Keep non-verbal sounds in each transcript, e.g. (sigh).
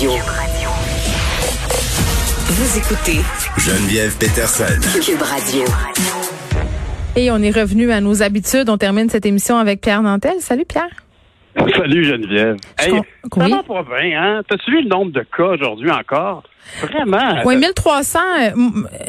Radio. Vous écoutez Geneviève Peterson. Cube Radio. Et on est revenu à nos habitudes. On termine cette émission avec Pierre Nantel. Salut Pierre. Salut Geneviève. Hey, ça oui. va pas bien, hein? T'as-tu vu le nombre de cas aujourd'hui encore? Vraiment? Oui, 1300. euh,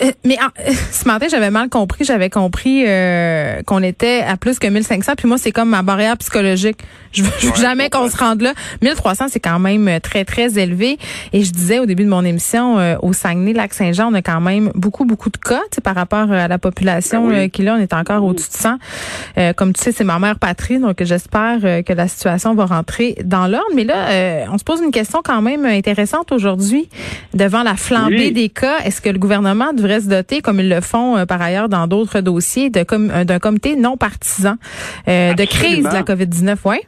euh, mais en- ce matin, j'avais mal compris. J'avais compris euh, qu'on était à plus que 1500. Puis moi, c'est comme ma barrière psychologique. Je veux, je veux Ouais, jamais qu'on se rende là. 1300, c'est quand même euh, très, très élevé. Et je disais au début de mon émission, euh, au Saguenay-Lac-Saint-Jean, on a quand même beaucoup, beaucoup de cas tu sais, par rapport euh, à la population Ben oui. euh, qui là, on est encore au-dessus de 100. Euh, comme tu sais, c'est ma mère patrie, donc j'espère euh, que la situation va rentrer dans l'ordre. Mais là, euh, on se pose une question quand même intéressante aujourd'hui devant la flambée Oui. des cas. Est-ce que le gouvernement devrait se doter, comme ils le font euh, par ailleurs dans d'autres dossiers, com- euh, d'un comité non partisan euh, de crise de la COVID-19? Ouais.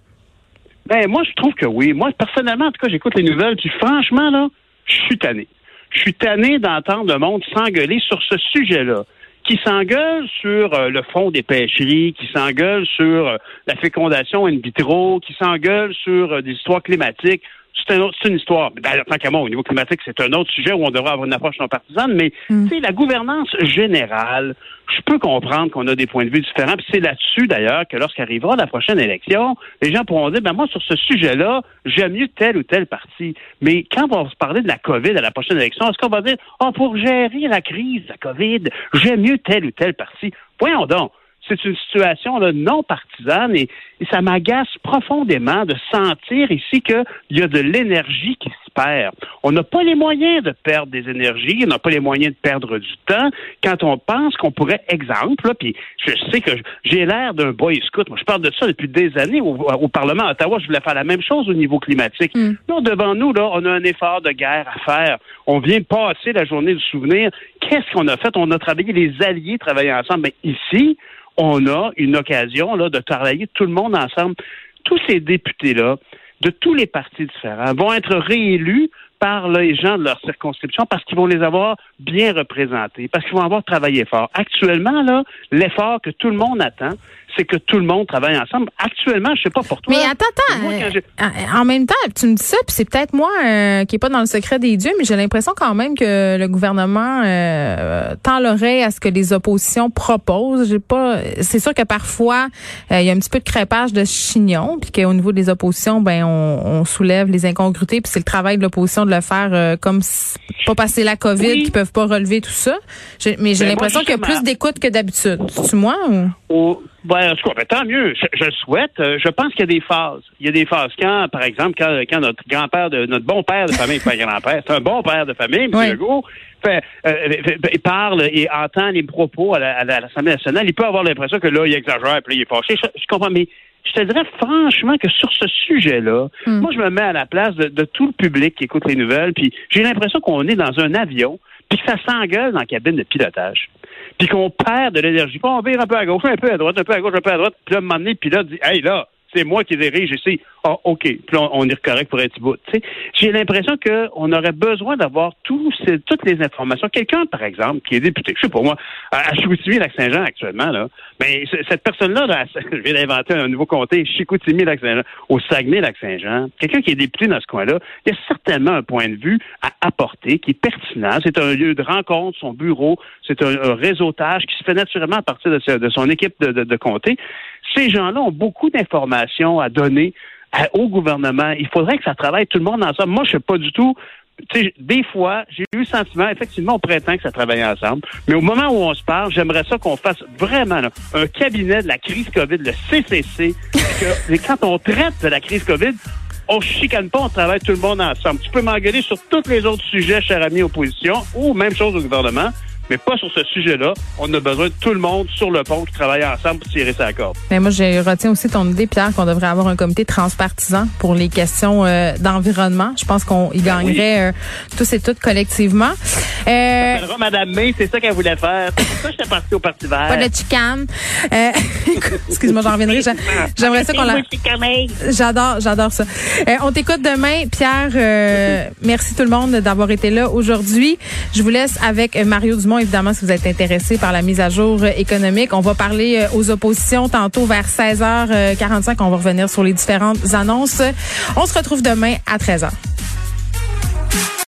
Ben, moi, je trouve que oui. Moi, personnellement, en tout cas, j'écoute les nouvelles, puis franchement, là, je suis tanné. Je suis tanné d'entendre le monde s'engueuler sur ce sujet-là. Qui s'engueule sur euh, le fond des pêcheries, qui s'engueule sur euh, la fécondation in vitro, qui s'engueule sur euh, des histoires climatiques. C'est un autre- c'est une histoire. D'ailleurs, tant qu'à moi, au niveau climatique, c'est un autre sujet où on devrait avoir une approche non partisane, mais Mm. tu sais, la gouvernance générale, je peux comprendre qu'on a des points de vue différents. Puis c'est là-dessus, d'ailleurs, que lorsqu'arrivera la prochaine élection, les gens pourront dire, ben moi, sur ce sujet-là, j'aime mieux tel ou tel parti. Mais quand on va se parler de la COVID à la prochaine élection, est-ce qu'on va dire, oh, pour gérer la crise de la COVID, j'aime mieux tel ou tel parti? Voyons donc. C'est une situation là, non partisane et, et ça m'agace profondément de sentir ici qu'il y a de l'énergie qui se perd. On n'a pas les moyens de perdre des énergies, on n'a pas les moyens de perdre du temps quand on pense qu'on pourrait, exemple, là, puis je sais que j'ai l'air d'un boy scout. Moi, je parle de ça depuis des années au, au Parlement à Ottawa. Je voulais faire la même chose au niveau climatique. Mm. Là, devant nous, là, on a un effort de guerre à faire. On vient passer la journée du souvenir. Qu'est-ce qu'on a fait? On a travaillé, les alliés travaillaient ensemble. Mais ici, on a une occasion là, de travailler tout le monde ensemble. Tous ces députés-là, de tous les partis différents, vont être réélus par les gens de leur circonscription parce qu'ils vont les avoir bien représentés, parce qu'ils vont avoir travaillé fort. Actuellement, là, l'effort que tout le monde attend, c'est que tout le monde travaille ensemble. Actuellement, je sais pas pour toi. Mais attends, attends. Moi, euh, en- même temps, tu me dis ça, puis c'est peut-être moi euh, qui est pas dans le secret des dieux, mais j'ai l'impression quand même que le gouvernement euh, tend l'oreille à ce que les oppositions proposent. J'ai pas. C'est sûr que parfois il y a un petit peu de crépage de chignon, puis qu'au niveau des oppositions, ben on, on soulève les incongruités, puis c'est le travail de l'opposition de le faire comme si- pas passer la COVID, Oui. qui peuvent pas relever tout ça. Mais j'ai Ben, l'impression qu'il y a plus d'écoute que d'habitude. C'est moi ou? Ben, en tout cas, ben, tant mieux. Je, je le souhaite. Euh, Je pense qu'il y a des phases. Il y a des phases. Quand, par exemple, quand, quand notre grand-père, de, notre bon père de famille, pas grand-père, c'est un bon père de famille, M. Oui. Legault, fait, euh, fait- parle et entend les propos à la- à la- à l'Assemblée nationale, il peut avoir l'impression que là, il exagère, puis là, il est fâché. Je, je comprends, mais je te dirais franchement que sur ce sujet-là, Hmm. moi, je me mets à la place de, de tout le public qui écoute les nouvelles, puis j'ai l'impression qu'on est dans un avion, puis que ça s'engueule dans la cabine de pilotage puis qu'on perd de l'énergie. Puis on vire un peu à gauche, un peu à droite, un peu à gauche, un peu à droite. Puis là, un moment le pilote dit Hey, là, c'est moi qui dirige ici. Ah, OK. Puis on, on est correct pour être bout. Tu sais, J'ai l'impression qu'on aurait besoin d'avoir toutes les informations. Quelqu'un, par exemple, qui est député, je sais pas moi, à, Chicoutimi-Lac-Saint-Jean actuellement, là, mais c- cette personne-là, là, (laughs) je viens d'inventer un nouveau comté, Chicoutimi-Lac-Saint-Jean, au Saguenay-Lac-Saint-Jean, quelqu'un qui est député dans ce coin-là, il y a certainement un point de vue à apporter qui est pertinent. C'est un lieu de rencontre, son bureau, c'est un, un réseautage qui se fait naturellement à partir de, de son équipe de, de, de comté. Ces gens-là ont beaucoup d'informations à donner au gouvernement. Il faudrait que ça travaille tout le monde ensemble. Moi, je ne sais pas du tout. Tu sais, des fois, j'ai eu le sentiment, effectivement, on prétend que ça travaille ensemble. Mais au moment où on se parle, j'aimerais ça qu'on fasse vraiment là, un cabinet de la crise COVID, le CCC, que (laughs) quand on traite de la crise COVID, on chicane pas, on travaille tout le monde ensemble. Tu peux m'engueuler sur tous les autres sujets, cher ami opposition, ou même chose au gouvernement, mais pas sur ce sujet-là. On a besoin de tout le monde sur le pont qui travaille ensemble pour tirer sa corde. Mais moi, je retiens aussi ton idée, Pierre, qu'on devrait avoir un comité transpartisan pour les questions euh, d'environnement. Je pense qu'on y gagnerait euh, tous et toutes collectivement. Euh, Appellera Madame May, c'est ça qu'elle voulait faire. C'est pour ça que j'étais parti au Parti vert. pas de chicane. Euh, (laughs) Excuse-moi, j'en reviendrai. J'a- J'aimerais ça qu'on la... J'adore, j'adore ça. Euh, on t'écoute demain, Pierre. euh, merci tout le monde d'avoir été là aujourd'hui. Je vous laisse avec Mario Dumont, évidemment, si vous êtes intéressé par la mise à jour euh, économique. On va parler euh, aux oppositions tantôt vers 16h45. On va revenir sur les différentes annonces. On se retrouve demain à 13h.